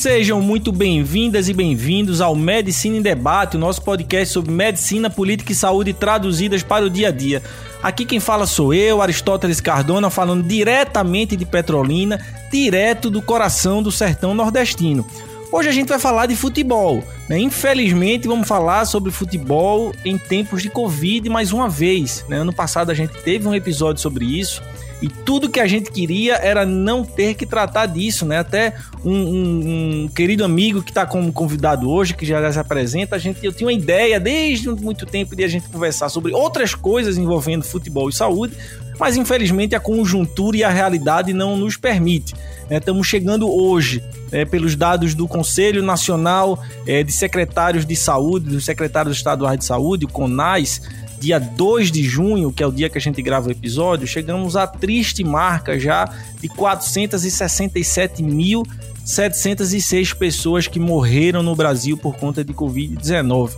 Sejam muito bem-vindas e bem-vindos ao Medicina em Debate, o nosso podcast sobre medicina, política e saúde traduzidas para o dia a dia. Aqui quem fala sou eu, Aristóteles Cardona, falando diretamente de Petrolina, direto do coração do sertão nordestino. Hoje a gente vai falar de futebol. Né? Infelizmente, vamos falar sobre futebol em tempos de Covid mais uma vez. Né? Ano passado a gente teve um episódio sobre isso. E tudo que a gente queria era não ter que tratar disso, né? Até um, um, um querido amigo que está como convidado hoje, que já se apresenta, a gente, eu tinha uma ideia desde muito tempo de a gente conversar sobre outras coisas envolvendo futebol e saúde, mas infelizmente a conjuntura e a realidade não nos permite. Né? Estamos chegando hoje, né, pelos dados do Conselho Nacional é, de Secretários de Saúde, dos Secretários Estaduais de Saúde, o CONAS, dia 2 de junho, que é o dia que a gente grava o episódio, chegamos à triste marca já de 467.706 pessoas que morreram no Brasil por conta de Covid-19.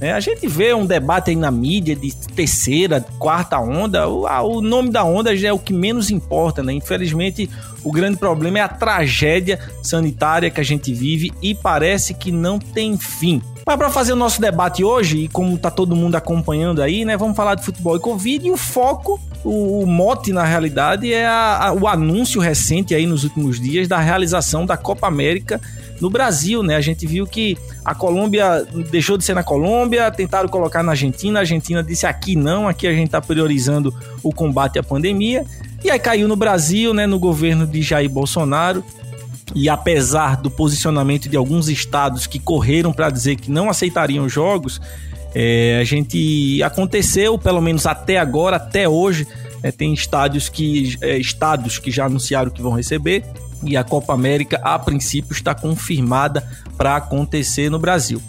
É, a gente vê um debate aí na mídia de terceira, quarta onda. O, a, o, nome da onda já é o que menos importa, né? Infelizmente, o grande problema é a tragédia sanitária que a gente vive e parece que não tem fim. Mas para fazer o nosso debate hoje, e como tá todo mundo acompanhando aí, né? Vamos falar de futebol e Covid e o foco, o, o mote na realidade é a, a, o anúncio recente aí nos últimos dias da realização da Copa América no Brasil, né? A gente viu que a Colômbia deixou de ser na Colômbia, tentaram colocar na Argentina, a Argentina disse aqui não, aqui a gente está priorizando o combate à pandemia. E aí caiu no Brasil, né, no governo de Jair Bolsonaro. E apesar do posicionamento de alguns estados que correram para dizer que não aceitariam jogos, é, a gente aconteceu, pelo menos até agora, até hoje, é, tem estádios que, é, estados que já anunciaram que vão receber e a Copa América, a princípio, está confirmada para acontecer no Brasil.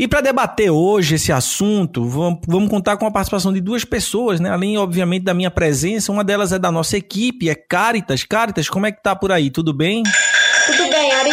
E para debater hoje esse assunto, vamos contar com a participação de duas pessoas, né? Além, obviamente, da minha presença. Uma delas é da nossa equipe, é Caritas. Caritas, como é que tá por aí? Tudo bem? Tudo bem, Ari.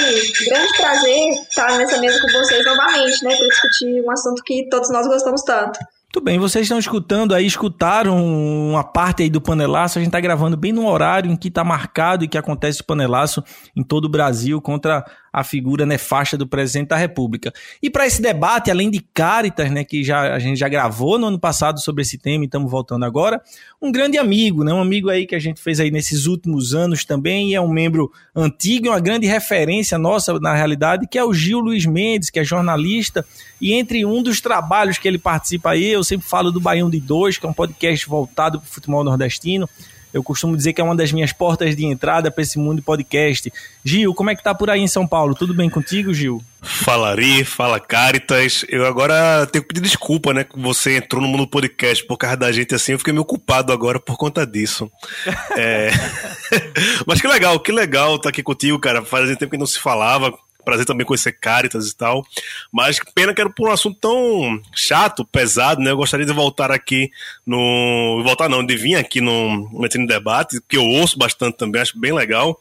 Grande prazer estar nessa mesa com vocês novamente, né? Para discutir um assunto que todos nós gostamos tanto. Tudo bem, vocês estão escutando aí, escutaram uma parte aí do panelaço. A gente está gravando bem no horário em que está marcado e que acontece o panelaço em todo o Brasil contra a figura nefasta do presidente da República. E para esse debate, além de Caritas, né, que já, a gente já gravou no ano passado sobre esse tema e estamos voltando agora, um grande amigo, né, um amigo aí que a gente fez aí nesses últimos anos também, e é um membro antigo e uma grande referência nossa na realidade, que é o Gil Luiz Mendes, que é jornalista, e entre um dos trabalhos que ele participa aí, eu sempre falo do Baião de Dois, que é um podcast voltado para o futebol nordestino, eu costumo dizer que é uma das minhas portas de entrada para esse mundo de podcast. Gil, como é que tá por aí em São Paulo? Tudo bem contigo, Gil? Fala Ari, fala Caritas. Eu agora tenho que pedir desculpa, né? Que você entrou no mundo do podcast por causa da gente assim. Eu fiquei meio culpado agora por conta disso. é... Mas que legal, que legal estar tá aqui contigo, cara. Fazia tempo que não se falava prazer também conhecer Caritas e tal. Mas pena que era por um assunto tão chato, pesado, né? Eu gostaria de voltar aqui no. Voltar não, de vir aqui no Metendo Debate, que eu ouço bastante também, acho bem legal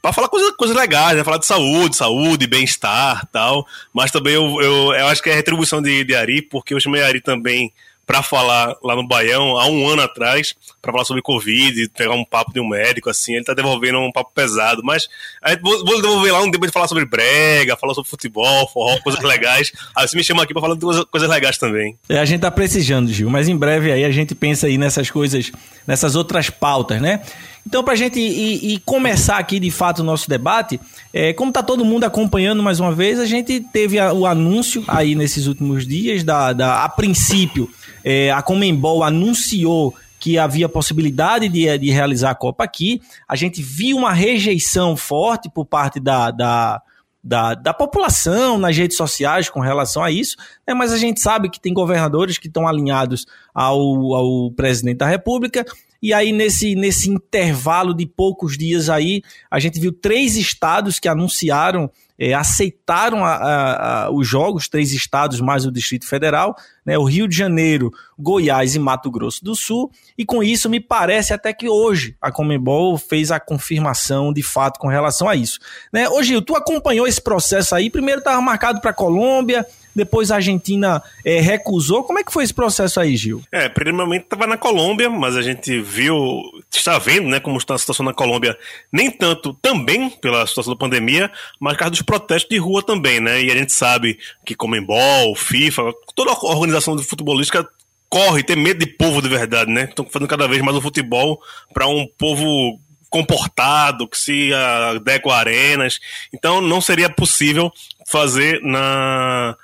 para falar coisas coisa legais, né? Falar de saúde, saúde, bem-estar tal. Mas também eu, eu, eu, acho que é a retribuição de, de Ari, porque eu chamei Ari também para falar lá no Baião há um ano atrás, para falar sobre Covid, pegar um papo de um médico, assim, ele tá devolvendo um papo pesado, mas a gente vou, vou devolver lá um depois de falar sobre brega, falar sobre futebol, forró, coisas legais. Aí você me chama aqui para falar de coisas, coisas legais também. É, a gente tá precisando, Gil, mas em breve aí a gente pensa aí nessas coisas, nessas outras pautas, né? Então, para a gente ir, ir, começar aqui de fato o nosso debate, é, como está todo mundo acompanhando mais uma vez, a gente teve a, o anúncio aí nesses últimos dias, da, da a princípio, é, a Comembol anunciou que havia possibilidade de, de realizar a Copa aqui. A gente viu uma rejeição forte por parte da, da da, da população nas redes sociais com relação a isso, né? mas a gente sabe que tem governadores que estão alinhados ao, ao presidente da República. E aí, nesse, nesse intervalo de poucos dias aí, a gente viu três estados que anunciaram é, aceitaram a, a, a, os jogos, três estados mais o Distrito Federal, né, o Rio de Janeiro, Goiás e Mato Grosso do Sul, e com isso me parece até que hoje a Comembol fez a confirmação de fato com relação a isso. Né? Ô Gil, tu acompanhou esse processo aí, primeiro estava marcado para Colômbia, depois a Argentina é, recusou. Como é que foi esse processo aí, Gil? É, primeiramente estava na Colômbia, mas a gente viu, está vendo, né, como está a situação na Colômbia, nem tanto também pela situação da pandemia, mas por causa dos protestos de rua também, né? E a gente sabe que Comembol, FIFA, toda a organização futebolística corre, tem medo de povo de verdade, né? Estão fazendo cada vez mais o futebol para um povo comportado, que se adequa a arenas. Então não seria possível fazer na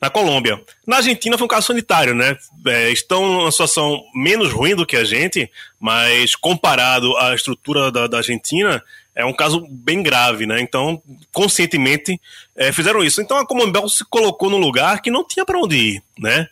na Colômbia. Na Argentina foi um caso sanitário, né? É, estão numa situação menos ruim do que a gente, mas comparado à estrutura da, da Argentina, é um caso bem grave, né? Então, conscientemente, é, fizeram isso. Então, a Comembol se colocou num lugar que não tinha para onde ir, né?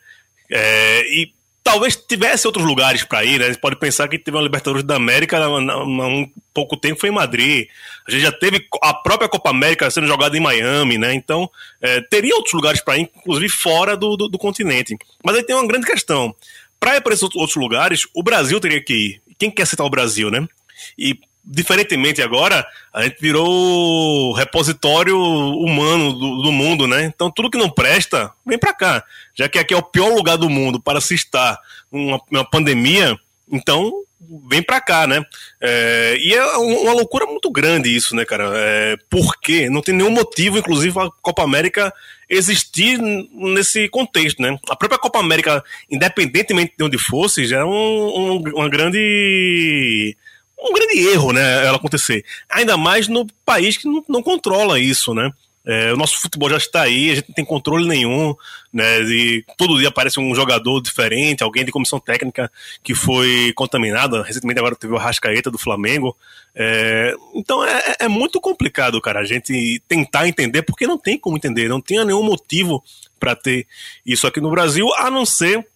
É, e talvez tivesse outros lugares para ir, né? A gente pode pensar que teve uma Libertadores da América há um pouco tempo foi em Madrid. A gente já teve a própria Copa América sendo jogada em Miami, né? Então, é, teria outros lugares para ir, inclusive fora do, do, do, continente. Mas aí tem uma grande questão. Para ir para esses outros lugares, o Brasil teria que ir. Quem quer citar o Brasil, né? E diferentemente agora, a gente virou repositório humano do, do, mundo, né? Então tudo que não presta, vem para cá. Já que aqui é o pior lugar do mundo para se estar uma, uma pandemia, então vem para cá, né? É, e é uma loucura muito grande isso, né, cara? É, por quê? Não tem nenhum motivo, inclusive, a Copa América existir nesse contexto, né? A própria Copa América, independentemente de onde fosse, já é um, um, uma grande um grande erro, né, ela acontecer. Ainda mais no país que não, não controla isso, né? É, o nosso futebol já está aí, a gente não tem controle nenhum, né? E todo dia aparece um jogador diferente, alguém de comissão técnica que foi contaminado. Recentemente agora teve o Rascaeta do Flamengo. É, então é, é, muito complicado, cara, a gente tentar entender, porque não tem como entender, não tinha nenhum motivo para ter isso aqui no Brasil, a não ser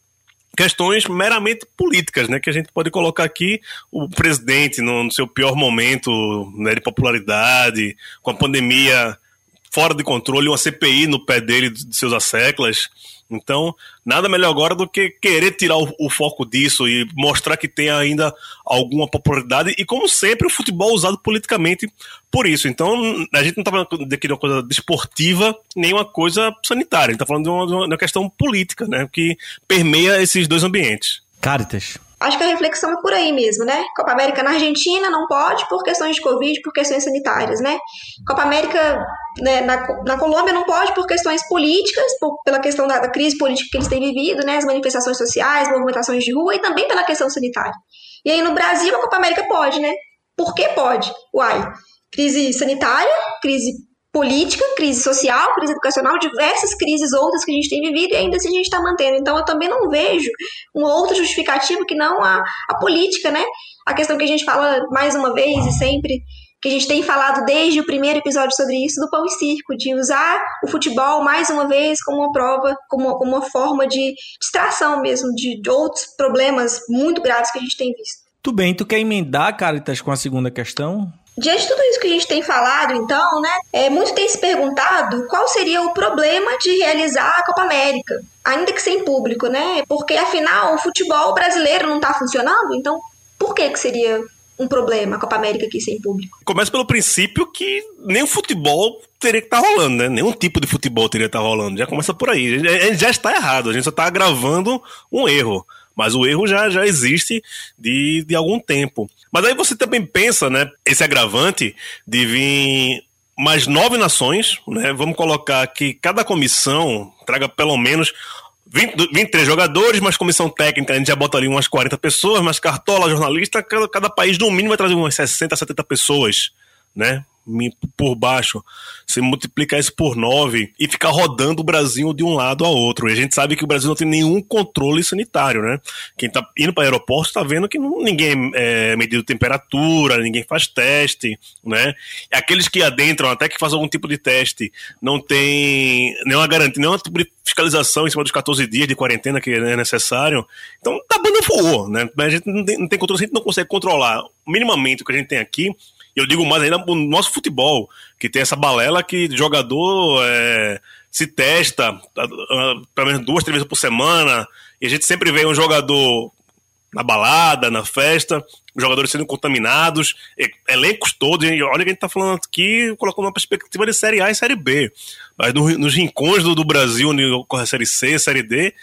questões meramente políticas, né? Que a gente pode colocar aqui o presidente no, no seu pior momento né, de popularidade, com a pandemia fora de controle, uma CPI no pé dele de seus asseclas. Então, nada melhor agora do que querer tirar o, o, foco disso e mostrar que tem ainda alguma popularidade e, como sempre, o futebol usado politicamente por isso. Então, a gente não está falando de uma coisa desportiva, nem uma coisa sanitária. A gente está falando de uma, de uma questão política, né, que permeia esses dois ambientes. Caritas. Acho que a reflexão é por aí mesmo, né? Copa América na Argentina não pode por questões de Covid, por questões sanitárias, né? Copa América né, na, na Colômbia não pode por questões políticas, por, pela questão da, da, crise política que eles têm vivido, né? As manifestações sociais, movimentações de rua e também pela questão sanitária. E aí no Brasil a Copa América pode, né? Por que pode? Uai, crise sanitária, crise política, crise social, crise educacional, diversas crises outras que a gente tem vivido e ainda assim a gente está mantendo. Então eu também não vejo um outro justificativo que não a, a política, né? A questão que a gente fala mais uma vez e sempre, que a gente tem falado desde o primeiro episódio sobre isso, do pão e circo, de usar o futebol mais uma vez como uma prova, como, como uma forma de distração mesmo, de, de outros problemas muito graves que a gente tem visto. Tudo bem, tu quer emendar, Caritas, com a segunda questão? Diante de tudo isso que a gente tem falado, então, né, é, muito tem se perguntado qual seria o problema de realizar a Copa América, ainda que sem público, né? Porque afinal o futebol brasileiro não está funcionando, então por que, que seria um problema a Copa América aqui sem público. Começa pelo princípio que nem o futebol teria que estar tá rolando, né? Nenhum tipo de futebol teria que estar tá rolando. Já começa por aí. A gente já está errado, a gente só está agravando um erro. Mas o erro já, já existe de, de algum tempo. Mas aí você também pensa, né? Esse agravante de vir mais nove nações, né? Vamos colocar que cada comissão traga pelo menos 20, 23 jogadores, mais comissão técnica, a gente já bota ali umas 40 pessoas, mais cartola, jornalista, cada, cada país no mínimo vai trazer umas 60, 70 pessoas, né? Por baixo, você multiplicar isso por 9 e ficar rodando o Brasil de um lado a outro. E a gente sabe que o Brasil não tem nenhum controle sanitário, né? Quem tá indo para aeroporto está vendo que ninguém é medido temperatura, ninguém faz teste, né? Aqueles que adentram, até que fazem algum tipo de teste, não tem nenhuma garantia, nenhum tipo fiscalização em cima dos 14 dias de quarentena que é necessário. Então, tá bando voou, né? A gente não tem controle, a gente não consegue controlar minimamente o que a gente tem aqui eu digo mais ainda no nosso futebol, que tem essa balela que jogador é, se testa uh, pelo menos duas, três vezes por semana, e a gente sempre vê um jogador na balada, na festa, jogadores sendo contaminados, elencos todos, olha que a gente tá falando aqui, colocando uma perspectiva de Série A e Série B. Mas no, nos rincões do, do Brasil, onde ocorre a Série C, Série D,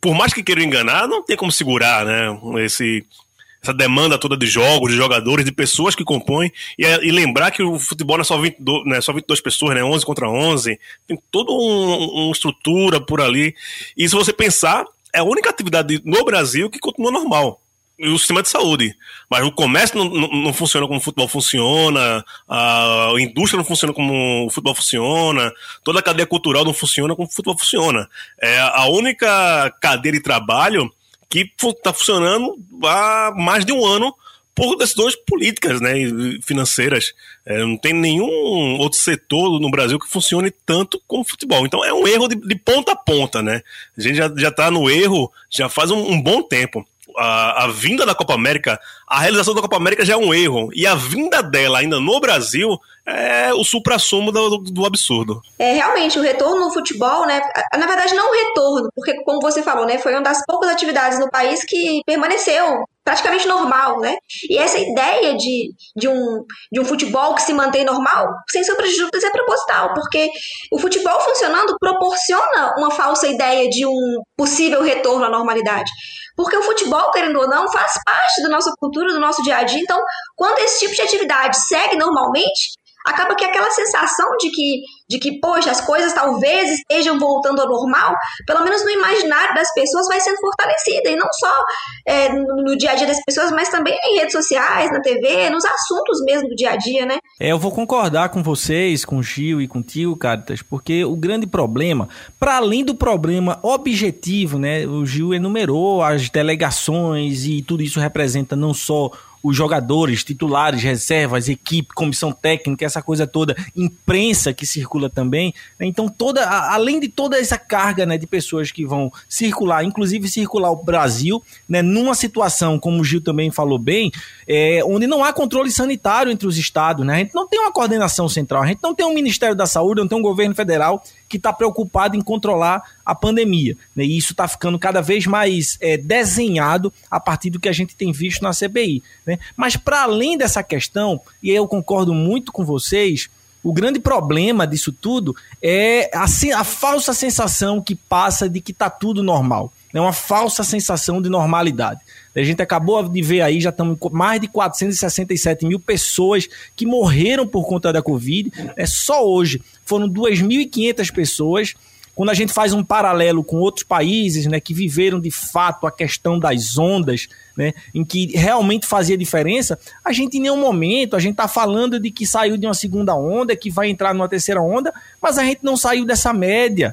por mais que queiram enganar, não tem como segurar, né, esse, essa demanda toda de jogos, de jogadores, de pessoas que compõem, e, e lembrar que o futebol não é só, 22, né, só 22 pessoas, né, 11 contra 11, tem toda um, uma estrutura por ali, e se você pensar, é a única atividade no Brasil que continua normal, e o sistema de saúde. Mas o comércio não, não, não, funciona como o futebol funciona, a indústria não funciona como o futebol funciona, toda a cadeia cultural não funciona como o futebol funciona. É a única cadeia de trabalho que está funcionando há mais de um ano por decisões políticas né, e financeiras. É, não tem nenhum outro setor no Brasil que funcione tanto como o futebol. Então é um erro de, de ponta a ponta. Né? A gente já está no erro já faz um, um bom tempo a, a, vinda da Copa América, a realização da Copa América já é um erro. E a vinda dela ainda no Brasil é o supra-sumo do, do, absurdo. É, realmente, o retorno no futebol, né? Na verdade, não o retorno, porque, como você falou, né? Foi uma das poucas atividades no país que permaneceu praticamente normal, né? E essa ideia de, de, um, de um futebol que se mantém normal, sem sombra de dúvidas, é proposital, porque o futebol funcionando proporciona uma falsa ideia de um possível retorno à normalidade. Porque o futebol, querendo ou não, faz parte da nossa cultura, do nosso dia a dia. Então, quando esse tipo de atividade segue normalmente, acaba que aquela sensação de que, de que, poxa, as coisas talvez estejam voltando ao normal, pelo menos no imaginário das pessoas, vai sendo fortalecida. E não só é, no dia a dia das pessoas, mas também em redes sociais, na TV, nos assuntos mesmo do dia a dia, né? É, eu vou concordar com vocês, com o Gil e contigo, Caritas, porque o grande problema, para além do problema objetivo, né? O Gil enumerou as delegações e tudo isso representa não só os jogadores, titulares, reservas, equipe, comissão técnica, essa coisa toda, imprensa que circula também. Né? Então, toda, além de toda essa carga né, de pessoas que vão circular, inclusive circular o Brasil, né, numa situação, como o Gil também falou bem, é, onde não há controle sanitário entre os estados. Né? A gente não tem uma coordenação central, a gente não tem um Ministério da Saúde, não tem um governo federal que está preocupado em controlar a pandemia. Né? E isso está ficando cada vez mais é, desenhado a partir do que a gente tem visto na CPI. Né? Mas, para além dessa questão, e eu concordo muito com vocês, o grande problema disso tudo é a, a falsa sensação que passa de que está tudo normal. É uma falsa sensação de normalidade. A gente acabou de ver aí, já estamos com mais de 467 mil pessoas que morreram por conta da Covid. É só hoje foram 2.500 pessoas. Quando a gente faz um paralelo com outros países, né, que viveram de fato a questão das ondas, né, em que realmente fazia diferença, a gente em nenhum momento, a gente está falando de que saiu de uma segunda onda, que vai entrar numa terceira onda, mas a gente não saiu dessa média.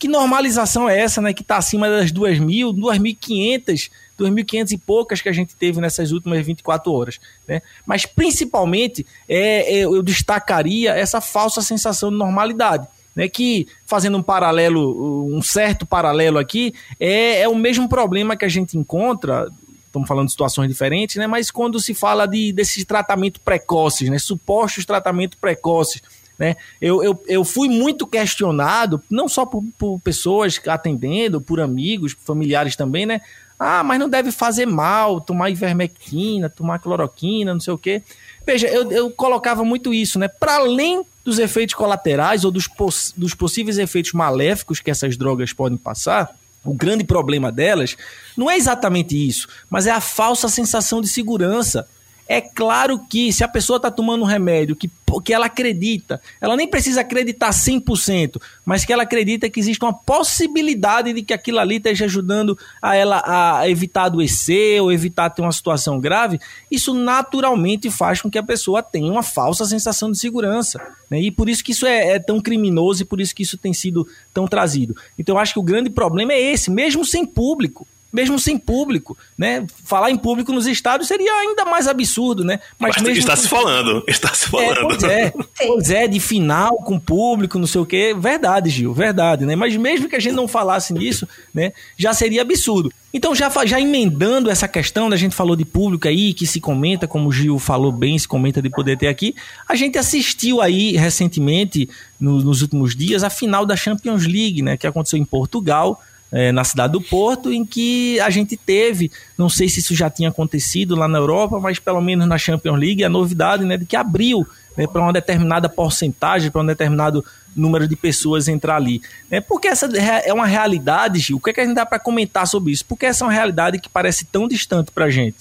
Que normalização é essa, né, que está acima das 2.000, 2.500 2.500 e poucas que a gente teve nessas últimas 24 horas. Né? Mas principalmente é, é, eu destacaria essa falsa sensação de normalidade. Né, que, fazendo um paralelo, um certo paralelo aqui, é, é o mesmo problema que a gente encontra, estamos falando de situações diferentes, né, mas quando se fala de, desses tratamentos precoces, né, supostos tratamentos precoces, né? Eu, eu, eu fui muito questionado, não só por, por pessoas atendendo, por amigos, familiares também, né? Ah, mas não deve fazer mal tomar ivermectina, tomar cloroquina, não sei o quê. Veja, eu, eu colocava muito isso, né? Para além dos efeitos colaterais ou dos, poss dos possíveis efeitos maléficos que essas drogas podem passar, o grande problema delas não é exatamente isso, mas é a falsa sensação de segurança. É claro que se a pessoa está tomando um remédio que, que ela acredita, ela nem precisa acreditar 100%, mas que ela acredita que existe uma possibilidade de que aquilo ali esteja ajudando a ela a evitar adoecer ou evitar ter uma situação grave, isso naturalmente faz com que a pessoa tenha uma falsa sensação de segurança. Né? E por isso que isso é, é tão criminoso e por isso que isso tem sido tão trazido. Então eu acho que o grande problema é esse, mesmo sem público mesmo sem público, né? Falar em público nos estádios seria ainda mais absurdo, né? Mas, Mas mesmo está se falando, está se falando. É, pois é, pois é, de final com público, não sei o quê, verdade, Gil, verdade, né? Mas mesmo que a gente não falasse nisso, né, já seria absurdo. Então, já, já emendando essa questão, né, a gente falou de público aí, que se comenta, como o Gil falou bem, se comenta de poder ter aqui, a gente assistiu aí recentemente, no, nos últimos dias, a final da Champions League, né, que aconteceu em Portugal, é, na cidade do Porto, em que a gente teve, não sei se isso já tinha acontecido lá na Europa, mas pelo menos na Champions League, a novidade né, de que abriu né, para uma determinada porcentagem, para um determinado número de pessoas entrar ali. Né? Porque essa é uma realidade, Gil. O que, é que a gente dá para comentar sobre isso? Porque essa é uma realidade que parece tão distante para a gente.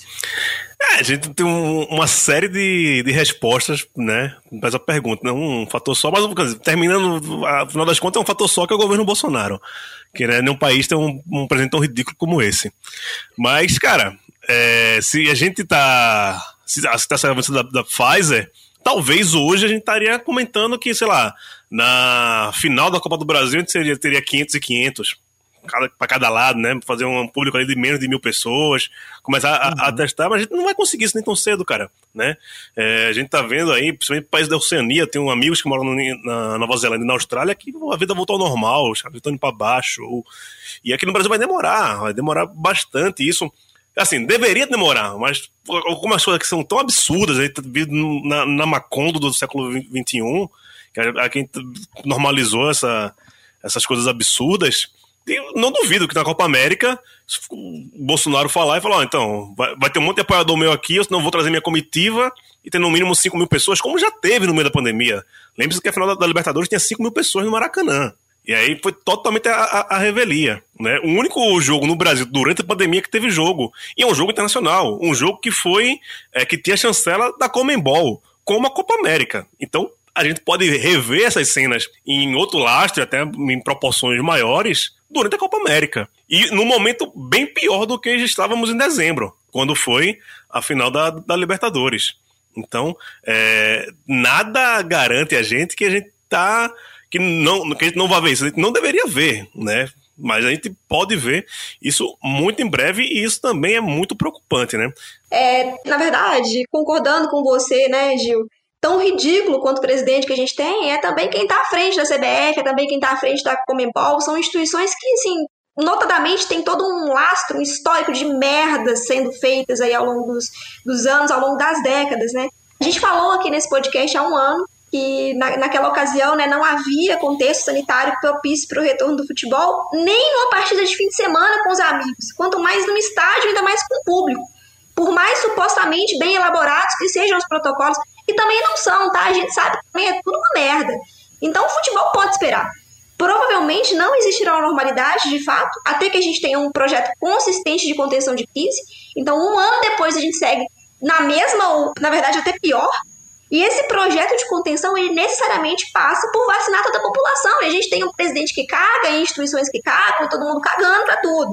É, a gente tem um, uma série de, de respostas, né? Para a pergunta, né? Um fator só, mas terminando, afinal das contas, é um fator só que é o governo Bolsonaro. Que né, nenhum país tem um, um presidente tão ridículo como esse. Mas, cara, é, se a gente tá. Se está sendo da, da Pfizer, talvez hoje a gente estaria comentando que, sei lá, na final da Copa do Brasil a gente seria, teria 500 e 500 para cada lado, né? Fazer um público ali de menos de mil pessoas, começar a, uhum. a, testar, mas a gente não vai conseguir isso nem tão cedo, cara, né? É, a gente tá vendo aí, principalmente países da Oceania, tem amigos que moram no, na Nova Zelândia e na Austrália que a vida voltou ao normal, os caras estão indo para baixo. Ou... E aqui no Brasil vai demorar, vai demorar bastante isso. Assim, deveria demorar, mas algumas coisas que são tão absurdas aí, na, na Macondo do século XXI, que a, a quem normalizou essa, essas coisas absurdas, não duvido que na Copa América o Bolsonaro falar e falar: oh, então, vai, vai, ter um monte de apoiador meu aqui, eu não vou trazer minha comitiva e ter no mínimo 5 mil pessoas, como já teve no meio da pandemia. Lembre-se que a final da, da, Libertadores tinha 5 mil pessoas no Maracanã. E aí foi totalmente a, a, a, revelia. Né? O único jogo no Brasil durante a pandemia que teve jogo. E é um jogo internacional. Um jogo que foi. É, que tinha chancela da Comembol, como a Copa América. Então, a gente pode rever essas cenas em outro lastro, até em proporções maiores, durante a Copa América. E num momento bem pior do que estávamos em dezembro, quando foi a final da, da Libertadores. Então, é, nada garante a gente que a gente tá. que, não, que a gente não vai ver isso. A gente não deveria ver, né? Mas a gente pode ver isso muito em breve e isso também é muito preocupante, né? É, na verdade, concordando com você, né, Gil? Tão ridículo quanto o presidente que a gente tem é também quem está à frente da CBF, é também quem está à frente da Comembol. São instituições que, assim, notadamente tem todo um lastro, um histórico de merdas sendo feitas aí ao longo dos, dos anos, ao longo das décadas, né? A gente falou aqui nesse podcast há um ano que na, naquela ocasião né, não havia contexto sanitário propício para o retorno do futebol, nem numa partida de fim de semana com os amigos, quanto mais num estádio, ainda mais com o público. Por mais supostamente bem elaborados que sejam os protocolos, e também não são, tá? A gente sabe que também é tudo uma merda. Então o futebol pode esperar. Provavelmente não existirá uma normalidade, de fato, até que a gente tenha um projeto consistente de contenção de crise. Então, um ano depois a gente segue na mesma, ou na verdade até pior. E esse projeto de contenção, ele necessariamente passa por vacinar toda a população. E a gente tem um presidente que caga, instituições que cagam, todo mundo cagando para tudo.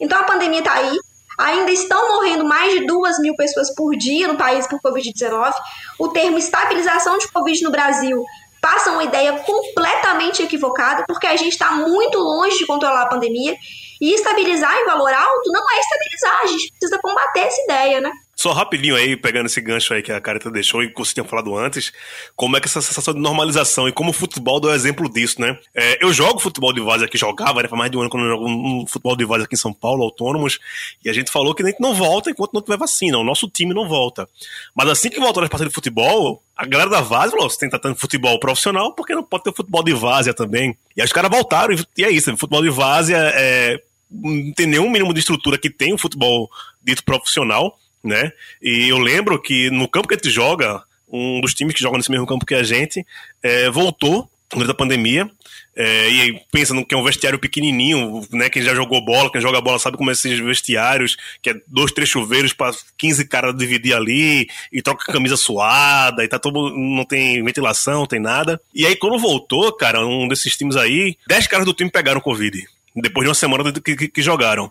Então a pandemia tá aí, Ainda estão morrendo mais de duas mil pessoas por dia no país por Covid-19. O termo estabilização de Covid no Brasil passa uma ideia completamente equivocada, porque a gente está muito longe de controlar a pandemia. E estabilizar em valor alto não é estabilizar, a gente precisa combater essa ideia, né? Só rapidinho aí, pegando esse gancho aí que a Carita deixou e que você tinha falado antes, como é que essa sensação de normalização e como o futebol dá o exemplo disso, né? É, eu jogo futebol de vaza aqui, jogava, né? Faz mais de um ano quando eu jogo um futebol de vaza aqui em São Paulo, autônomos, e a gente falou que a gente não volta enquanto não tiver vacina, o nosso time não volta. Mas assim que voltou as partidas de futebol, a galera da Várzea falou: você tem que estar tendo futebol profissional, porque não pode ter futebol de várzea também. E aí os caras voltaram, e é isso, futebol de várzea é não tem nenhum mínimo de estrutura que tem o futebol dito profissional, né? E eu lembro que no campo que a gente joga, um dos times que joga nesse mesmo campo que a gente, é, voltou durante a pandemia. É, e aí pensa no que é um vestiário pequenininho, né? Quem já jogou bola, quem joga bola sabe como é esses vestiários, que é dois, três chuveiros para 15 caras dividir ali, e troca camisa suada, e tá todo. não tem ventilação, não tem nada. E aí, quando voltou, cara, um desses times aí, 10 caras do time pegaram Covid. Depois de uma semana que, que, que jogaram.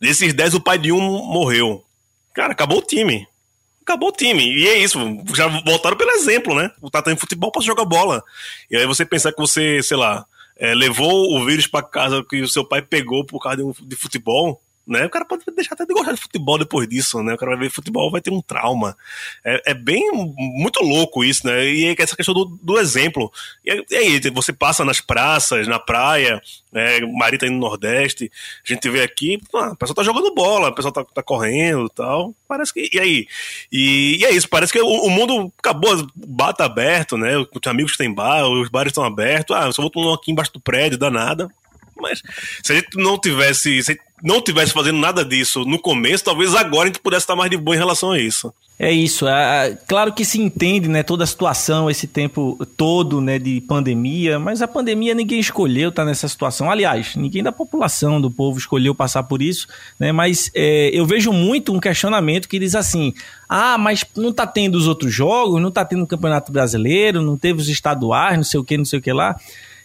Desses 10, o pai de um morreu. Cara, acabou o time acabou o time. E é isso, já voltaram pelo exemplo, né? O em futebol para jogar bola. E aí você pensar que você, sei lá, é, levou o vírus para casa que o seu pai pegou por causa de futebol, né? O cara pode deixar até de gostar de futebol depois disso, né? O cara vai ver futebol, vai ter um trauma. É, é bem muito louco isso, né? E é essa questão do, do exemplo. E, aí, você passa nas praças, na praia, né? Marita aí no Nordeste, a gente vê aqui, ah, o pessoal tá jogando bola, o pessoal tá, tá correndo tal. Parece que. E aí? E, e é isso, parece que o, o mundo acabou, o bar tá aberto, né? Os amigos têm bar, os bares estão abertos. Ah, só vou tomar aqui embaixo do prédio, dá nada. Mas se a gente não tivesse, se não tivesse fazendo nada disso no começo, talvez agora a gente pudesse estar mais de boa em relação a isso. É isso. É, claro que se entende, né, toda a situação, esse tempo todo, né, de pandemia, mas a pandemia ninguém escolheu estar nessa situação. Aliás, ninguém da população, do povo escolheu passar por isso, né? Mas é, eu vejo muito um questionamento que diz assim: ah, mas não está tendo os outros jogos, não está tendo o Campeonato Brasileiro, não teve os estaduais, não sei o que, não sei o que lá.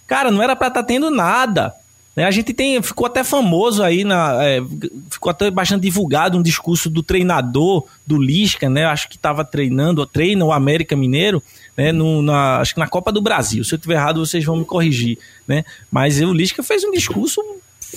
Cara, não era para estar tá tendo nada. Né? A gente tem, ficou até famoso aí, na, é, ficou até bastante divulgado um discurso do treinador do Lisca, né? Acho que estava treinando, treina o América Mineiro, né? No, na, acho que na Copa do Brasil. Se eu estiver errado, vocês vão me corrigir, né? Mas o Lisca fez um discurso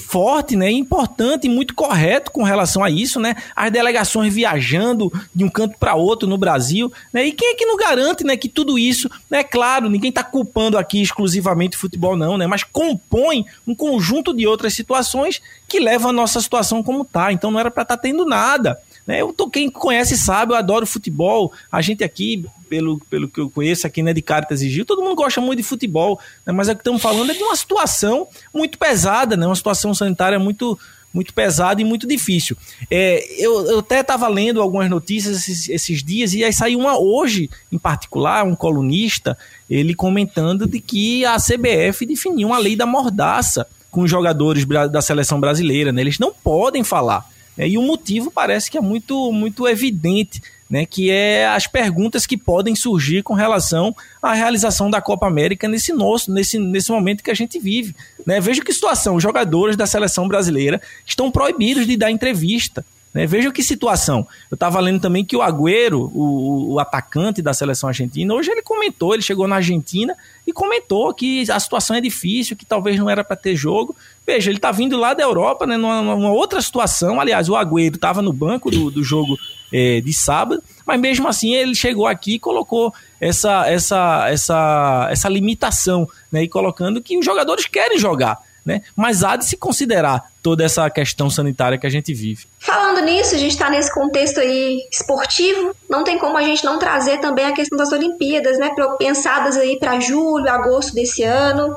forte, né, importante e muito correto com relação a isso, né? As delegações viajando de um canto para outro no Brasil, né? E quem é que não garante, né, que tudo isso, né, claro, ninguém está culpando aqui exclusivamente futebol não, né, mas compõe um conjunto de outras situações que levam a nossa situação como tá. Então não era para estar tá tendo nada. Né? Eu tô, quem conhece sabe, eu adoro futebol. A gente aqui, pelo, pelo que eu conheço aqui, né, de Caritas e Gil, todo mundo gosta muito de futebol, né? mas é que estamos falando é de uma situação muito pesada, né? Uma situação sanitária muito muito pesada e muito difícil. É, eu, eu até estava lendo algumas notícias esses, esses, dias e aí saiu uma hoje, em particular, um colunista, ele comentando de que a CBF definiu uma lei da mordaça com os jogadores da seleção brasileira, né? Eles não podem falar. É, e o motivo parece que é muito, muito evidente, né, que é as perguntas que podem surgir com relação à realização da Copa América nesse nosso, nesse, nesse momento que a gente vive. Né? Veja que situação, os jogadores da seleção brasileira estão proibidos de dar entrevista. Né? Veja que situação. Eu estava lendo também que o Agüero, o, o, atacante da seleção argentina, hoje ele comentou, ele chegou na Argentina e comentou que a situação é difícil, que talvez não era para ter jogo. Veja, ele está vindo lá da Europa, né, numa, numa, outra situação. Aliás, o Agüero estava no banco do, do jogo é, de sábado, mas mesmo assim ele chegou aqui e colocou essa, essa, essa, essa limitação, né, e colocando que os jogadores querem jogar né? Mas há de se considerar toda essa questão sanitária que a gente vive. Falando nisso, a gente está nesse contexto aí esportivo, não tem como a gente não trazer também a questão das Olimpíadas, né? Pensadas aí para julho, agosto desse ano.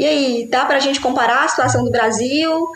E aí, dá para a gente comparar a situação do Brasil,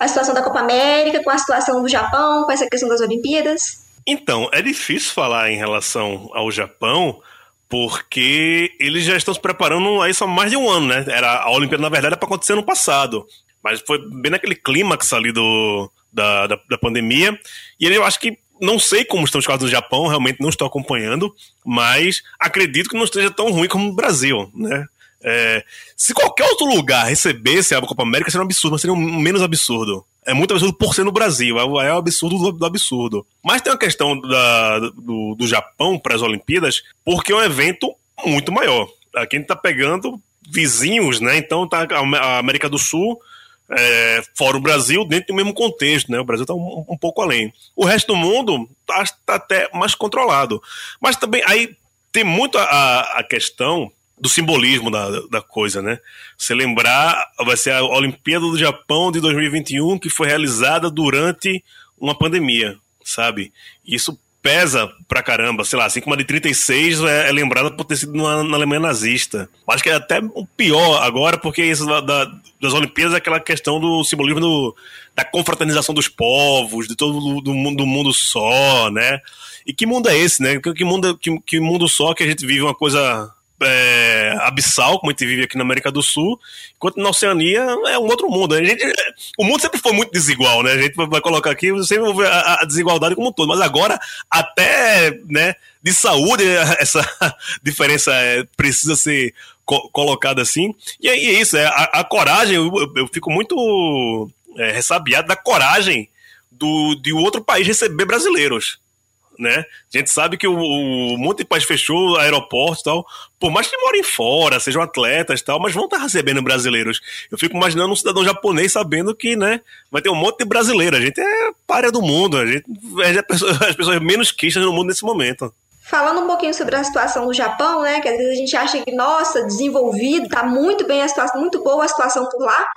a situação da Copa América com a situação do Japão, com essa questão das Olimpíadas? Então, é difícil falar em relação ao Japão, porque eles já estão se preparando aí só mais de um ano, né? Era, a Olimpíada, na verdade, era para acontecer no passado. Mas foi bem naquele clímax ali do, da, da, da pandemia. E eu acho que não sei como estão os casos no Japão, realmente não estou acompanhando, mas acredito que não esteja tão ruim como o Brasil, né? É, se qualquer outro lugar recebesse a Copa América, seria um absurdo, mas seria um menos absurdo. É muito absurdo por ser no Brasil, é, o é absurdo do, do, absurdo. Mas tem uma questão da, do, do Japão para as Olimpíadas, porque é um evento muito maior. Aqui a gente tá pegando vizinhos, né? Então tá a América do Sul, é, fora o Brasil, dentro do mesmo contexto, né? O Brasil está um, um, pouco além. O resto do mundo está tá até mais controlado. Mas também aí tem muito a, a questão do simbolismo da, da coisa, né? Se lembrar, vai ser a Olimpíada do Japão de 2021 que foi realizada durante uma pandemia, sabe? Isso pesa pra caramba, sei lá, assim como a de 36 é, é lembrada por ter sido na, na, Alemanha nazista. Acho que é até pior agora, porque isso da, da, das Olimpíadas é aquela questão do simbolismo do, da confraternização dos povos, de todo do mundo, do mundo só, né? E que mundo é esse, né? Que, que, mundo, que, que mundo só que a gente vive uma coisa é, abissal, como a gente vive aqui na América do Sul, enquanto na Oceania é um outro mundo. A gente, o mundo sempre foi muito desigual, né? A gente vai colocar aqui, você vai ver a, a desigualdade como um todo, mas agora até né, de saúde essa diferença é, precisa ser co colocada assim. E aí é isso, é, a, a coragem, eu, eu, fico muito é, ressabiado da coragem do, de outro país receber brasileiros né? A gente sabe que o, o monte de país fechou aeroporto e tal, por mais que morem fora, sejam atletas e tal, mas vão estar recebendo brasileiros. Eu fico imaginando um cidadão japonês sabendo que, né, vai ter um monte de brasileiro. A gente é párea do mundo, a gente é as pessoas menos queixas no mundo nesse momento. Falando um pouquinho sobre a situação do Japão, né, que às vezes a gente acha que, nossa, desenvolvido, tá muito bem a situação, muito boa a situação por lá,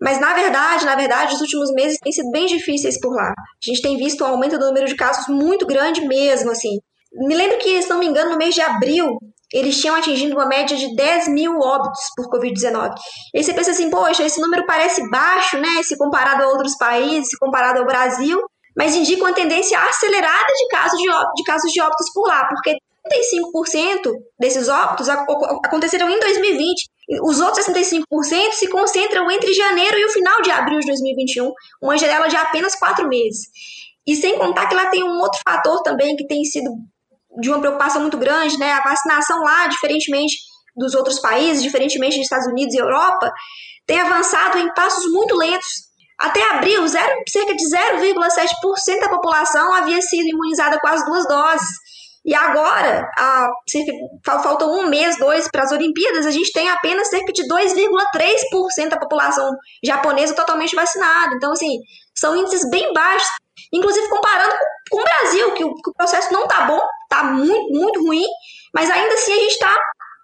mas na verdade, na verdade, os últimos meses têm sido bem difíceis por lá. A gente tem visto um aumento do número de casos muito grande mesmo, assim. Me lembro que, se não me engano, no mês de abril, eles tinham atingido uma média de 10 mil óbitos por Covid-19. E aí você pensa assim, poxa, esse número parece baixo, né? Se comparado a outros países, se comparado ao Brasil, mas indica uma tendência acelerada de casos de, óbitos, de, casos de óbitos por lá, porque 35% desses óbitos aconteceram em 2020. Os outros 65% se concentram entre janeiro e o final de abril de 2021, uma janela de apenas quatro meses. E sem contar que lá tem um outro fator também que tem sido de uma preocupação muito grande, né? A vacinação lá, diferentemente dos outros países, diferentemente dos Estados Unidos e Europa, tem avançado em passos muito lentos. Até abril, zero, cerca de 0,7% da população havia sido imunizada com as duas doses. E agora, a, falta um mês, dois para as Olimpíadas, a gente tem apenas cerca de 2,3% da população japonesa totalmente vacinada. Então, assim, são índices bem baixos. Inclusive, comparando com, com o Brasil, que o, que o processo não está bom, está muito, muito ruim, mas ainda assim a gente está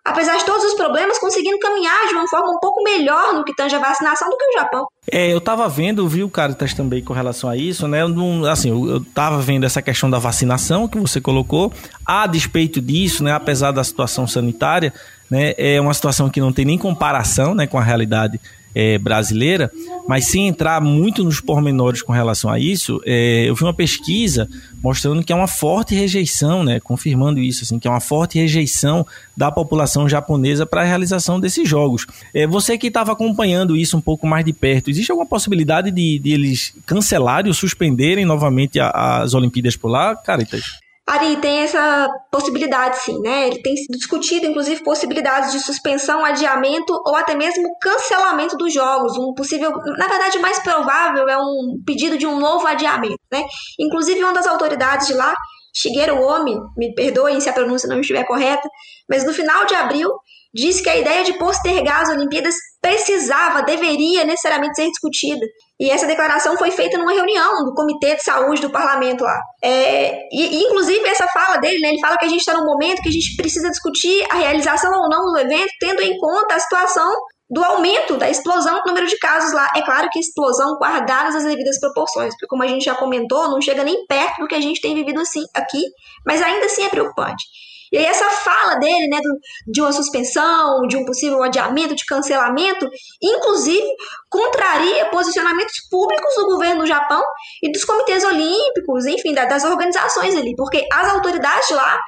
apesar de todos os problemas, conseguindo caminhar de uma forma um pouco melhor no que tange a vacinação do que o Japão. É, eu tava vendo, viu, Caritas, também com relação a isso, né? Eu, assim, eu, eu tava vendo essa questão da vacinação que você colocou. A despeito disso, né, apesar da situação sanitária, né, é uma situação que não tem nem comparação né, com a realidade é, brasileira, mas sem entrar muito nos pormenores com relação a isso, é, eu vi uma pesquisa mostrando que é uma forte rejeição, né, confirmando isso, assim, que é uma forte rejeição da população japonesa para a realização desses jogos. É, você que estava acompanhando isso um pouco mais de perto, existe alguma possibilidade de, de eles cancelarem ou suspenderem novamente a, as Olimpíadas por lá, Caritas? Ari, tem essa possibilidade sim, né? Ele tem sido discutido, inclusive, possibilidades de suspensão, adiamento ou até mesmo cancelamento dos jogos. Um possível, na verdade, mais provável é um pedido de um novo adiamento, né? Inclusive, uma das autoridades de lá, Shigeru Omi, me perdoem se a pronúncia não estiver correta, mas no final de abril disse que a ideia de postergar as Olimpíadas precisava, deveria necessariamente ser discutida. E essa declaração foi feita numa reunião do Comitê de Saúde do Parlamento lá. É, e, e, inclusive, essa fala dele, né, ele fala que a gente está num momento que a gente precisa discutir a realização ou não do evento, tendo em conta a situação do aumento, da explosão do número de casos lá. É claro que explosão guardadas as devidas proporções, porque como a gente já comentou, não chega nem perto do que a gente tem vivido assim aqui, mas ainda assim é preocupante. E aí essa fala dele, né, do, de uma suspensão, de um possível adiamento, de cancelamento, inclusive contraria posicionamentos públicos do governo do Japão e dos comitês olímpicos, enfim, das organizações ali, porque as autoridades de lá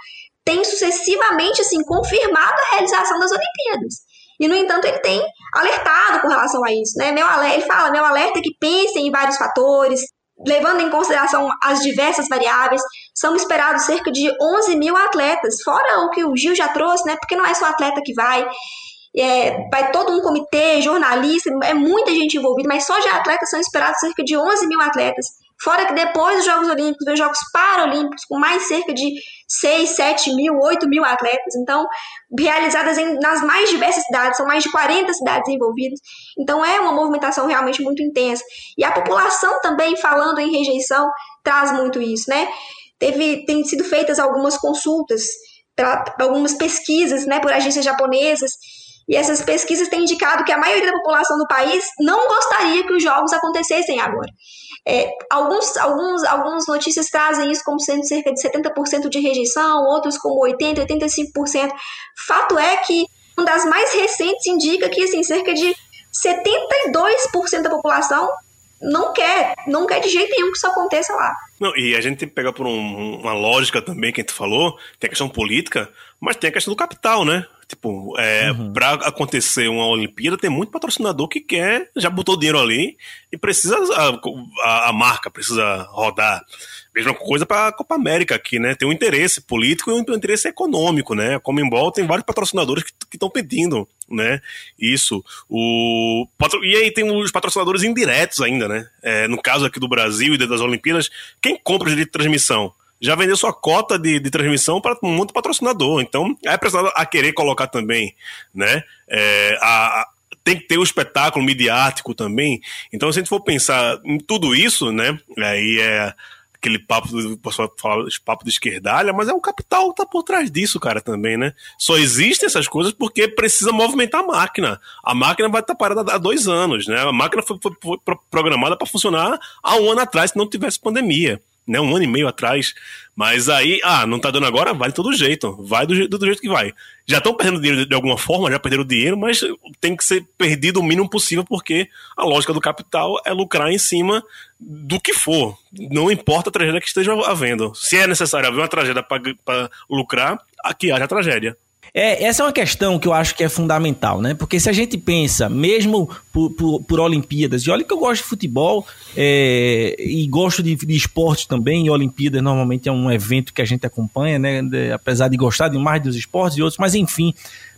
têm sucessivamente assim confirmado a realização das Olimpíadas. E, no entanto, ele tem alertado com relação a isso. Né? Meu alerta, ele fala, meu alerta é que pensem em vários fatores, levando em consideração as diversas variáveis, são esperados cerca de 11 mil atletas, fora o que o Gil já trouxe, né? Porque não é só atleta que vai, é, vai todo um comitê, jornalista, é muita gente envolvida, mas só de atletas são esperados cerca de 11 mil atletas. Fora que depois dos Jogos Olímpicos, vem os Jogos Paralímpicos, com mais cerca de 6, 7 mil, 8 mil atletas. Então, realizadas em, nas mais diversas cidades, são mais de 40 cidades envolvidas. Então, é uma movimentação realmente muito intensa. E a população também, falando em rejeição, traz muito isso, né? Teve, tem sido feitas algumas consultas, pra, algumas pesquisas, né, por agências japonesas, e essas pesquisas têm indicado que a maioria da população do país não gostaria que os jogos acontecessem agora. É, alguns, alguns, algumas notícias trazem isso como sendo cerca de 70% de rejeição, outros como 80%, 85%. Fato é que uma das mais recentes indica que assim, cerca de 72% da população não quer, não quer de jeito nenhum que isso aconteça lá. Não, e a gente tem que pegar por um, uma lógica também que gente falou, tem a questão política, mas tem a questão do capital, né? Tipo, é, uhum. para acontecer uma Olimpíada, tem muito patrocinador que quer, já botou dinheiro ali e precisa, a, a, a marca precisa rodar. Mesma coisa para a Copa América aqui, né? Tem um interesse político e um interesse econômico, né? A Comembol tem vários patrocinadores que estão pedindo, né? Isso. O, e aí tem os patrocinadores indiretos ainda, né? É, no caso aqui do Brasil e das Olimpíadas, quem compra o direito de transmissão? Já vendeu sua cota de, de transmissão para um monte de patrocinador. Então, é preciso a querer colocar também, né? É, a, a, tem que ter o um espetáculo midiático também. Então, se a gente for pensar em tudo isso, né? Aí é aquele papo, falar papo de esquerdalha, mas é o capital que tá por trás disso, cara, também, né? Só existem essas coisas porque precisa movimentar a máquina. A máquina vai estar tá parada há dois anos, né? A máquina foi, foi, foi programada para funcionar há um ano atrás, se não tivesse pandemia né, um ano e meio atrás. Mas aí, ah, não tá dando agora, vai de todo jeito. Vai do, jeito, do jeito que vai. Já estão perdendo dinheiro de, de, alguma forma, já perderam dinheiro, mas tem que ser perdido o mínimo possível, porque a lógica do capital é lucrar em cima do que for. Não importa a tragédia que esteja havendo. Se é necessário haver uma tragédia para lucrar, aqui haja tragédia. É, essa é uma questão que eu acho que é fundamental, né? Porque se a gente pensa, mesmo por, por, por Olimpíadas, e olha que eu gosto de futebol é, e gosto de, de esportes também, e Olimpíadas normalmente é um evento que a gente acompanha, né? Apesar de gostar de mais dos esportes e outros, mas enfim,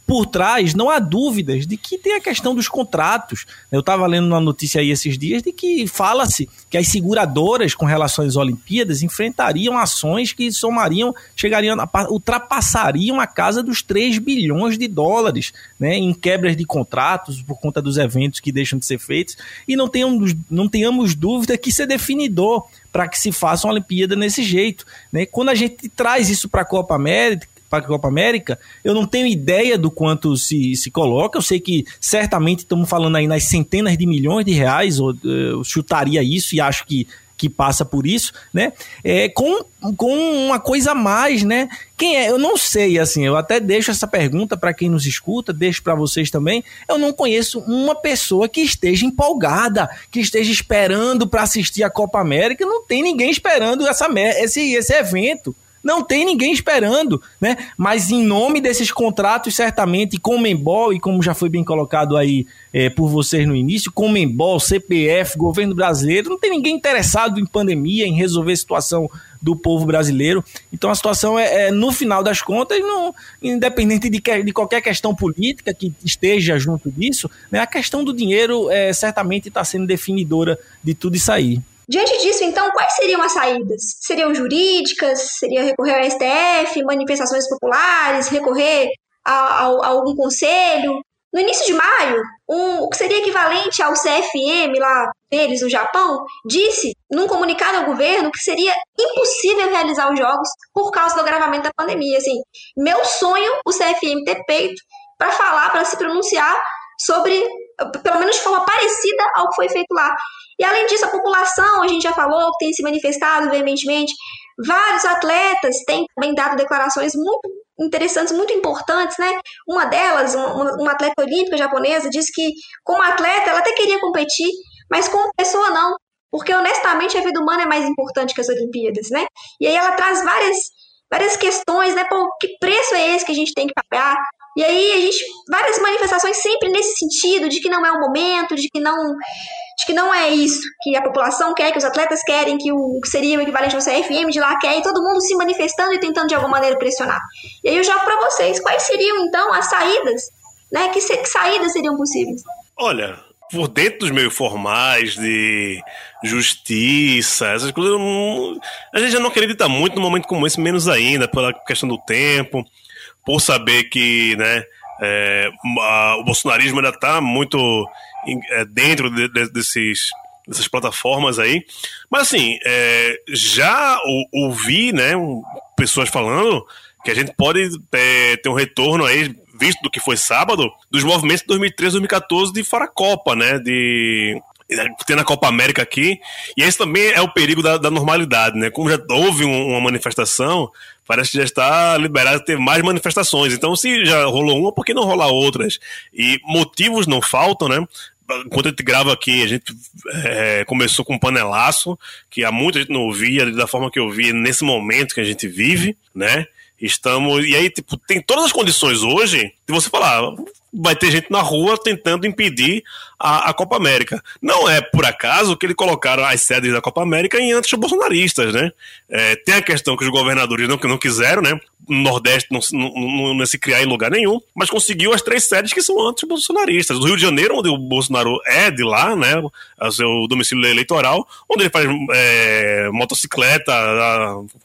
por trás, não há dúvidas de que tem a questão dos contratos. Eu estava lendo uma notícia aí esses dias de que fala-se que as seguradoras com relação às Olimpíadas enfrentariam ações que somariam, chegariam, ultrapassariam a casa dos 3 bilhões de dólares né, em quebras de contratos por conta dos eventos que deixam de ser feitos. E não tenhamos, não tenhamos dúvida que isso é definidor para que se faça uma Olimpíada nesse jeito. Né? Quando a gente traz isso para a Copa América, para a Copa América, eu não tenho ideia do quanto se, se coloca. Eu sei que certamente estamos falando aí nas centenas de milhões de reais, ou eu chutaria isso e acho que, que passa por isso, né? É, com, com uma coisa a mais, né? Quem é? Eu não sei, assim, eu até deixo essa pergunta para quem nos escuta, deixo para vocês também. Eu não conheço uma pessoa que esteja empolgada, que esteja esperando para assistir a Copa América. Não tem ninguém esperando essa, esse, esse evento. Não tem ninguém esperando, né? Mas em nome desses contratos, certamente, Comembol, e como já foi bem colocado aí é, por vocês no início, Comembol, CPF, governo brasileiro, não tem ninguém interessado em pandemia, em resolver a situação do povo brasileiro. Então a situação é, é no final das contas, não, independente de, que, de, qualquer questão política que esteja junto disso, né, a questão do dinheiro é, certamente está sendo definidora de tudo isso aí. Diante disso, então, quais seriam as saídas? Seriam jurídicas? Seria recorrer ao STF, manifestações populares, recorrer a, a, a algum conselho? No início de maio, um, o que seria equivalente ao CFM lá deles no Japão, disse num comunicado ao governo que seria impossível realizar os jogos por causa do agravamento da pandemia. Assim, meu sonho, o CFM ter peito para falar, para se pronunciar sobre, pelo menos de forma parecida ao que foi feito lá. E além disso, a população, a gente já falou, tem se manifestado veementemente. Vários atletas têm também dado declarações muito interessantes, muito importantes, né? Uma delas, uma, uma atleta olímpica japonesa, disse que, como atleta, ela até queria competir, mas como pessoa, não. Porque, honestamente, a vida humana é mais importante que as Olimpíadas, né? E aí ela traz várias, várias questões, né? Pô, que preço é esse que a gente tem que pagar? E aí a gente várias manifestações sempre nesse sentido de que não é o momento, de que não de que não é isso que a população quer, que os atletas querem, que o que seria o equivalente ao CFM de lá quer, e todo mundo se manifestando e tentando de alguma maneira pressionar. E aí eu jogo para vocês, quais seriam então as saídas, né? Que, que saídas seriam possíveis? Olha, por dentro dos meios formais de justiça, essas coisas, a gente já não acredita muito num momento como esse, menos ainda, pela questão do tempo por saber que né, é, o bolsonarismo ainda está muito é, dentro de, de, desses, dessas plataformas aí. Mas assim, é, já ouvi né, pessoas falando que a gente pode é, ter um retorno aí, visto do que foi sábado, dos movimentos de 2013 2014 de Faracopa, né? De tendo a Copa América aqui, e esse também é o perigo da, da normalidade, né? Como já houve um, uma manifestação, parece que já está liberado ter mais manifestações. Então, se já rolou uma, por que não rolar outras? E motivos não faltam, né? Enquanto a gente grava aqui, a gente é, começou com um panelaço, que há muito a gente não ouvia da forma que eu vi nesse momento que a gente vive, né? Estamos. E aí, tipo, tem todas as condições hoje de você falar, vai ter gente na rua tentando impedir a, a, Copa América. Não é por acaso que eles colocaram as sedes da Copa América em anti-bolsonaristas, né? É, tem a questão que os governadores não, não quiseram, né? No Nordeste não, não, não, se criar em lugar nenhum, mas conseguiu as três sedes que são anti-bolsonaristas. Do Rio de Janeiro, onde o Bolsonaro é de lá, né? O seu domicílio eleitoral, onde ele faz é, motocicleta,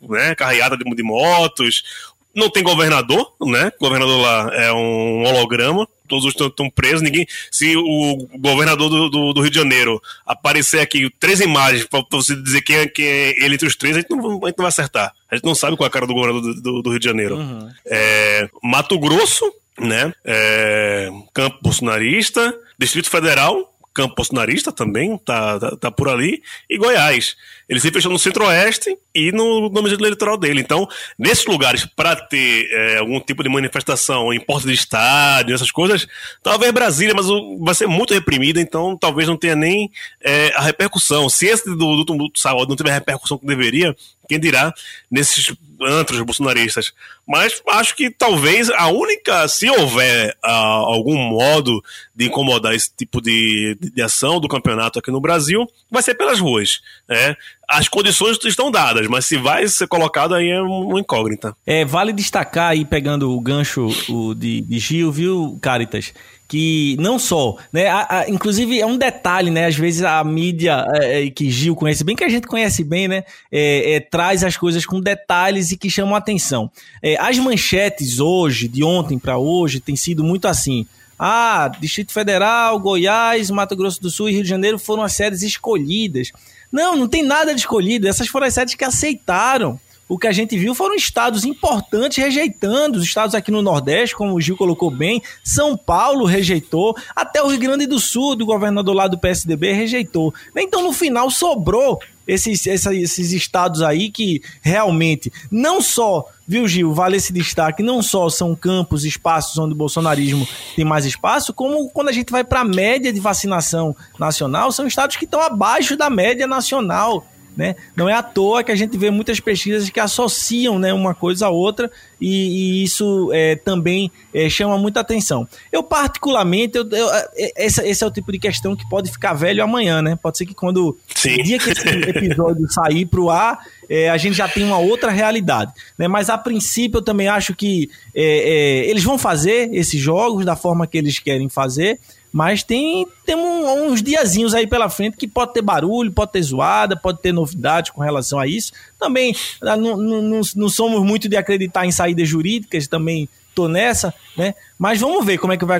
né? carreada de, de motos, não tem governador, né? O governador lá é um holograma, todos estão presos. Ninguém. Se o governador do, do, do, Rio de Janeiro aparecer aqui três imagens para você dizer quem é, quem é ele entre os três, a gente, não, a gente não vai acertar. A gente não sabe qual é a cara do governador do, do Rio de Janeiro. Uhum. É, Mato Grosso, né? É, campo bolsonarista, Distrito Federal, campo bolsonarista também, tá, tá, tá, por ali, e Goiás. Ele se fechou no centro-oeste e no domicílio eleitoral dele. Então, nesses lugares, para ter é, algum tipo de manifestação em porta de estádio, essas coisas, talvez Brasília, mas vai ser muito reprimida, então talvez não tenha nem é, a repercussão. Se esse do, do sábado não tiver a repercussão que deveria, quem dirá nesses antros bolsonaristas. Mas acho que talvez a única, se houver uh, algum modo de incomodar esse tipo de, de, ação do campeonato aqui no Brasil, vai ser pelas ruas. Né? As condições estão dadas, mas se vai ser colocado aí é uma incógnita. É, vale destacar aí, pegando o gancho o de, de Gil, viu, Caritas? Que não só, né, a, a, inclusive é um detalhe, né, às vezes a mídia é, é, que Gil conhece bem, que a gente conhece bem, né, é, é traz as coisas com detalhes e que chamam a atenção. É, as manchetes hoje, de ontem para hoje, tem sido muito assim, ah, Distrito Federal, Goiás, Mato Grosso do Sul e Rio de Janeiro foram as sedes escolhidas. Não, não tem nada de escolhido, essas foram as sedes que aceitaram o que a gente viu foram estados importantes rejeitando, os estados aqui no Nordeste, como o Gil colocou bem, São Paulo rejeitou, até o Rio Grande do Sul, do governador lá do PSDB, rejeitou. Então, no final, sobrou esses, esses estados aí que realmente não só, viu, Gil, vale esse destaque, não só são campos, espaços onde o bolsonarismo tem mais espaço, como quando a gente vai para a média de vacinação nacional, são estados que estão abaixo da média nacional. Né? Não é à toa que a gente vê muitas pesquisas que associam né, uma coisa a outra e, e isso é, também é, chama muita atenção. Eu, particularmente, eu, eu, é, esse, esse, é o tipo de questão que pode ficar velho amanhã, né? Pode ser que quando Sim. o dia que esse episódio sair para o ar, é, a gente já tem uma outra realidade. Né? Mas a princípio eu também acho que é, é, eles vão fazer esses jogos da forma que eles querem fazer. Mas tem, tem um, uns diazinhos aí pela frente que pode ter barulho, pode ter zoada, pode ter novidade com relação a isso. Também ah, não, não, não somos muito de acreditar em saídas jurídicas, também tô nessa, né? Mas vamos ver como é que vai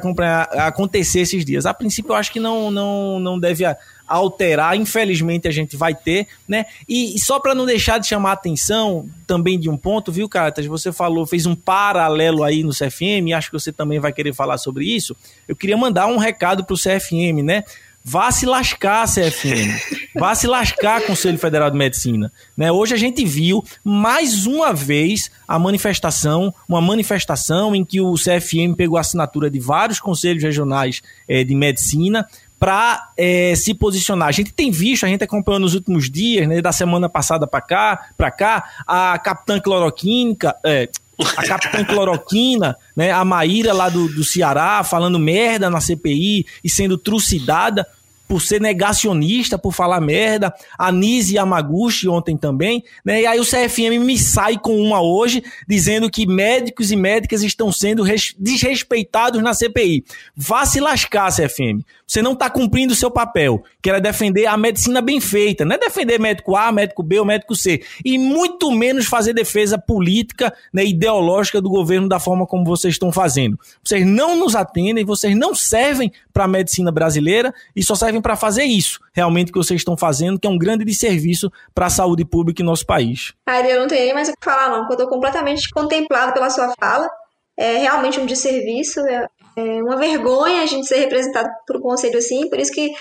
acontecer esses dias. A princípio, eu acho que não, não, não deve alterar, infelizmente a gente vai ter, né? E, só para não deixar de chamar a atenção também de um ponto, viu, Cartas? Você falou, fez um paralelo aí no CFM, acho que você também vai querer falar sobre isso. Eu queria mandar um recado pro CFM, né? Vá se lascar, CFM. Vá se lascar, Conselho Federal de Medicina. Né? Hoje a gente viu mais uma vez a manifestação, uma manifestação em que o CFM pegou a assinatura de vários conselhos regionais é, de medicina para é, se posicionar. A gente tem visto, a gente acompanhou nos últimos dias, né, da semana passada para cá, para cá, a capitã cloroquínica, é, a capitã cloroquina, né, a Maíra lá do, do Ceará, falando merda na CPI e sendo trucidada por ser negacionista, por falar merda, a Nise Yamaguchi ontem também, né? E aí o CFM me sai com uma hoje, dizendo que médicos e médicas estão sendo desrespeitados na CPI. Vá se lascar, CFM. Você não está cumprindo o seu papel, que era defender a medicina bem feita, não é defender médico A, médico B ou médico C, e muito menos fazer defesa política, né, ideológica do governo da forma como vocês estão fazendo. Vocês não nos atendem, vocês não servem para a medicina brasileira e só servem para fazer isso, realmente que vocês estão fazendo, que é um grande desserviço para a saúde pública em nosso país. Ari, eu não tenho nem mais o que falar não, porque eu estou completamente contemplado pela sua fala. É realmente um desserviço, é, é uma vergonha a gente ser representado por um conselho assim, por isso que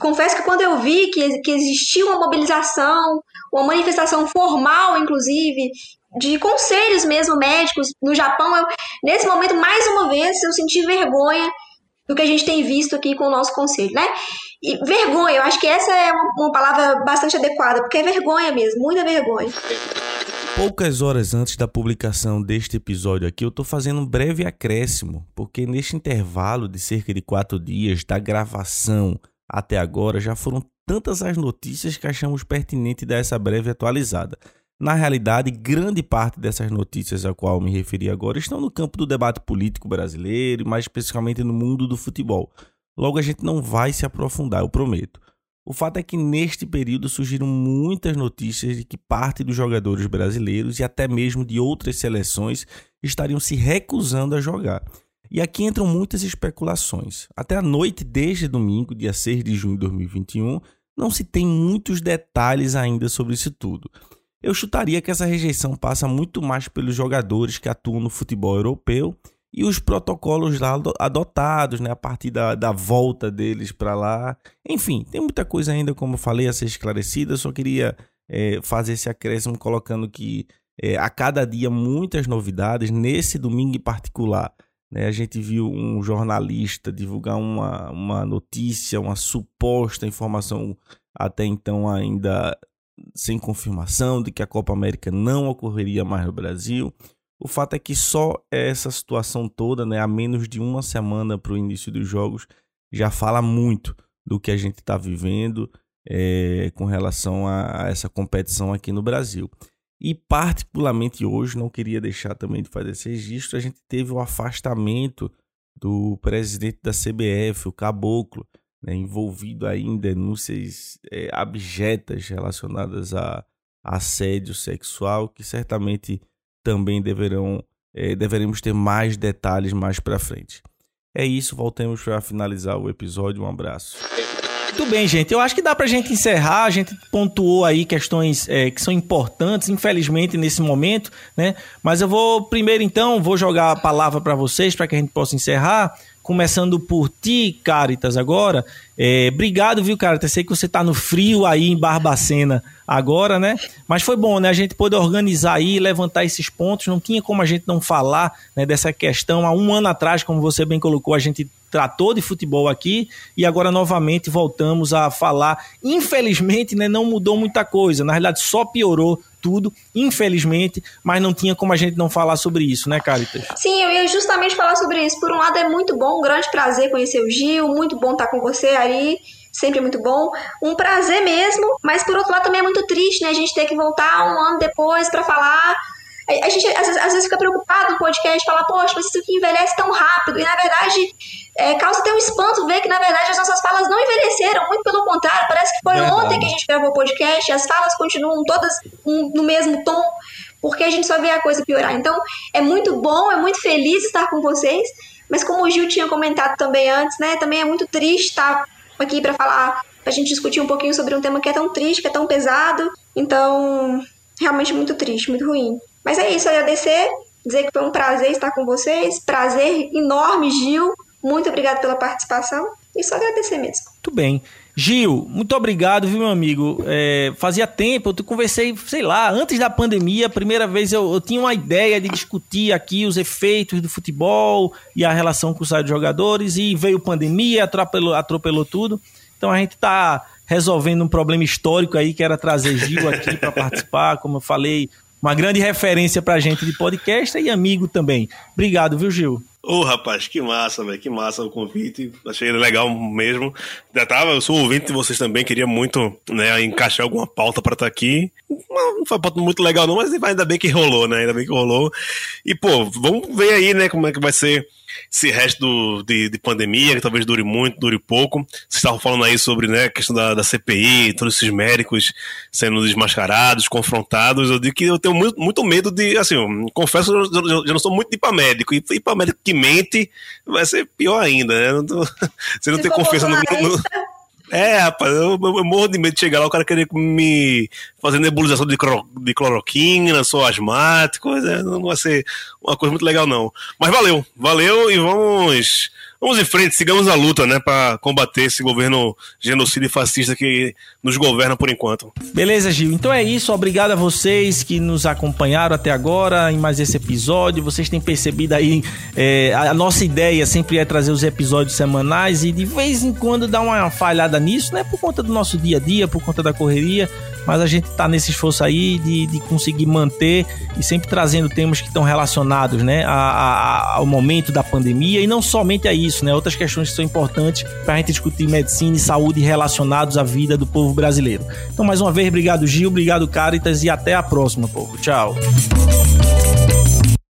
confesso que quando eu vi que, que existia uma mobilização, uma manifestação formal, inclusive, de conselhos mesmo médicos no Japão, eu, nesse momento, mais uma vez, eu senti vergonha do que a gente tem visto aqui com o nosso conselho, né? E vergonha, eu acho que essa é uma, palavra bastante adequada, porque é vergonha mesmo, muita vergonha. Poucas horas antes da publicação deste episódio aqui, eu estou fazendo um breve acréscimo, porque neste intervalo de cerca de quatro dias da gravação até agora, já foram tantas as notícias que achamos pertinente dar essa breve atualizada. Na realidade, grande parte dessas notícias a qual me referi agora estão no campo do debate político brasileiro e mais especificamente no mundo do futebol. Logo, a gente não vai se aprofundar, eu prometo. O fato é que neste período surgiram muitas notícias de que parte dos jogadores brasileiros e até mesmo de outras seleções estariam se recusando a jogar. E aqui entram muitas especulações. Até a noite desde domingo, dia 6 de junho de 2021, não se tem muitos detalhes ainda sobre isso tudo. Eu chutaria que essa rejeição passa muito mais pelos jogadores que atuam no futebol europeu e os protocolos lá adotados, né, a partir da, da volta deles para lá. Enfim, tem muita coisa ainda, como eu falei, a ser esclarecida. Eu só queria é, fazer esse acréscimo colocando que é, a cada dia muitas novidades. Nesse domingo em particular, né, a gente viu um jornalista divulgar uma, uma notícia, uma suposta informação até então ainda sem confirmação de que a Copa América não ocorreria mais no Brasil. O fato é que só essa situação toda, né, a menos de uma semana para o início dos jogos, já fala muito do que a gente está vivendo é, com relação a, a essa competição aqui no Brasil. E particularmente hoje, não queria deixar também de fazer esse registro, a gente teve o afastamento do presidente da CBF, o Caboclo, né, envolvido aí em denúncias é, abjetas relacionadas a, assédio sexual, que certamente também deverão é, deveremos ter mais detalhes mais para frente. É isso, voltemos para finalizar o episódio. Um abraço. Muito bem, gente. Eu acho que dá pra gente encerrar. A gente pontuou aí questões é, que são importantes, infelizmente, nesse momento, né? Mas eu vou primeiro, então, vou jogar a palavra para vocês para que a gente possa encerrar começando por ti, Caritas, agora. É, obrigado, viu, Caritas? Sei que você tá no frio aí em Barbacena agora, né? Mas foi bom, né? A gente poder organizar aí, levantar esses pontos. Não tinha como a gente não falar né, dessa questão. Há um ano atrás, como você bem colocou, a gente tratou de futebol aqui e agora novamente voltamos a falar. Infelizmente, né, não mudou muita coisa. Na realidade, só piorou tudo, infelizmente, mas não tinha como a gente não falar sobre isso, né, Caritas? Sim, eu ia justamente falar sobre isso. Por um lado, é muito bom, um grande prazer conhecer o Gil, muito bom estar com você aí sempre muito bom. Um prazer mesmo, mas por outro lado também é muito triste, né? A gente ter que voltar um ano depois para falar. A gente às vezes, às vezes fica preocupado no podcast, falar, poxa, mas isso aqui envelhece tão rápido. E na verdade, é, causa até um espanto ver que, na verdade, as nossas falas não envelheceram, muito pelo contrário, parece que foi ontem que a gente gravou o podcast e as falas continuam todas no mesmo tom, porque a gente só vê a coisa piorar. Então, é muito bom, é muito feliz estar com vocês, mas como o Gil tinha comentado também antes, né, também é muito triste estar aqui para falar, pra gente discutir um pouquinho sobre um tema que é tão triste, que é tão pesado. Então, realmente muito triste, muito ruim. Mas é isso, agradecer, dizer que foi um prazer estar com vocês, prazer enorme, Gil. Muito obrigado pela participação e só agradecer mesmo. Muito bem. Gil, muito obrigado, viu, meu amigo? É, fazia tempo, eu conversei, sei lá, antes da pandemia, a primeira vez eu, eu, tinha uma ideia de discutir aqui os efeitos do futebol e a relação com os jogadores, e veio pandemia, atropelou, atropelou tudo. Então a gente está resolvendo um problema histórico aí, que era trazer Gil aqui para participar, como eu falei, uma grande referência para a gente de podcast e amigo também. Obrigado, viu, Gil? Ô, oh, rapaz, que massa, velho, que massa o convite. Achei legal mesmo. Já tava, eu sou ouvinte de vocês também, queria muito, né, encaixar alguma pauta para estar tá aqui. Não, foi pauta muito legal não, mas ainda bem que rolou, né? Ainda bem que rolou. E, pô, vamos ver aí, né, como é que vai ser esse resto do, de, de, pandemia, que talvez dure muito, dure pouco. Vocês estavam falando aí sobre né, a questão da, da CPI, todos esses médicos sendo desmascarados, confrontados. Eu digo que eu tenho muito, muito medo de, assim, eu confesso, eu, eu, eu não sou muito de ir pra médico. E ir pra médico que mente vai ser pior ainda, né? Não tô, você não tem confiança no, no, é, rapaz, eu, eu, morro de medo de chegar lá, o cara querer me fazer nebulização de, cloro, de cloroquina, sou asmático, não vai ser uma coisa muito legal, não. Mas valeu, valeu e vamos vamos em frente, sigamos a luta, né, para combater esse governo genocida e fascista que nos governa por enquanto. Beleza, Gil. Então é isso. Obrigado a vocês que nos acompanharam até agora em mais esse episódio. Vocês têm percebido aí é, a nossa ideia sempre é trazer os episódios semanais e de vez em quando dar uma falhada nisso, né, por conta do nosso dia a dia, por conta da correria mas a gente está nesse esforço aí de, de conseguir manter e sempre trazendo temas que estão relacionados né, a, a, ao momento da pandemia e não somente a isso, né, outras questões que são importantes para a gente discutir medicina e saúde relacionados à vida do povo brasileiro. Então, mais uma vez, obrigado Gil, obrigado Caritas e até a próxima, povo. Tchau.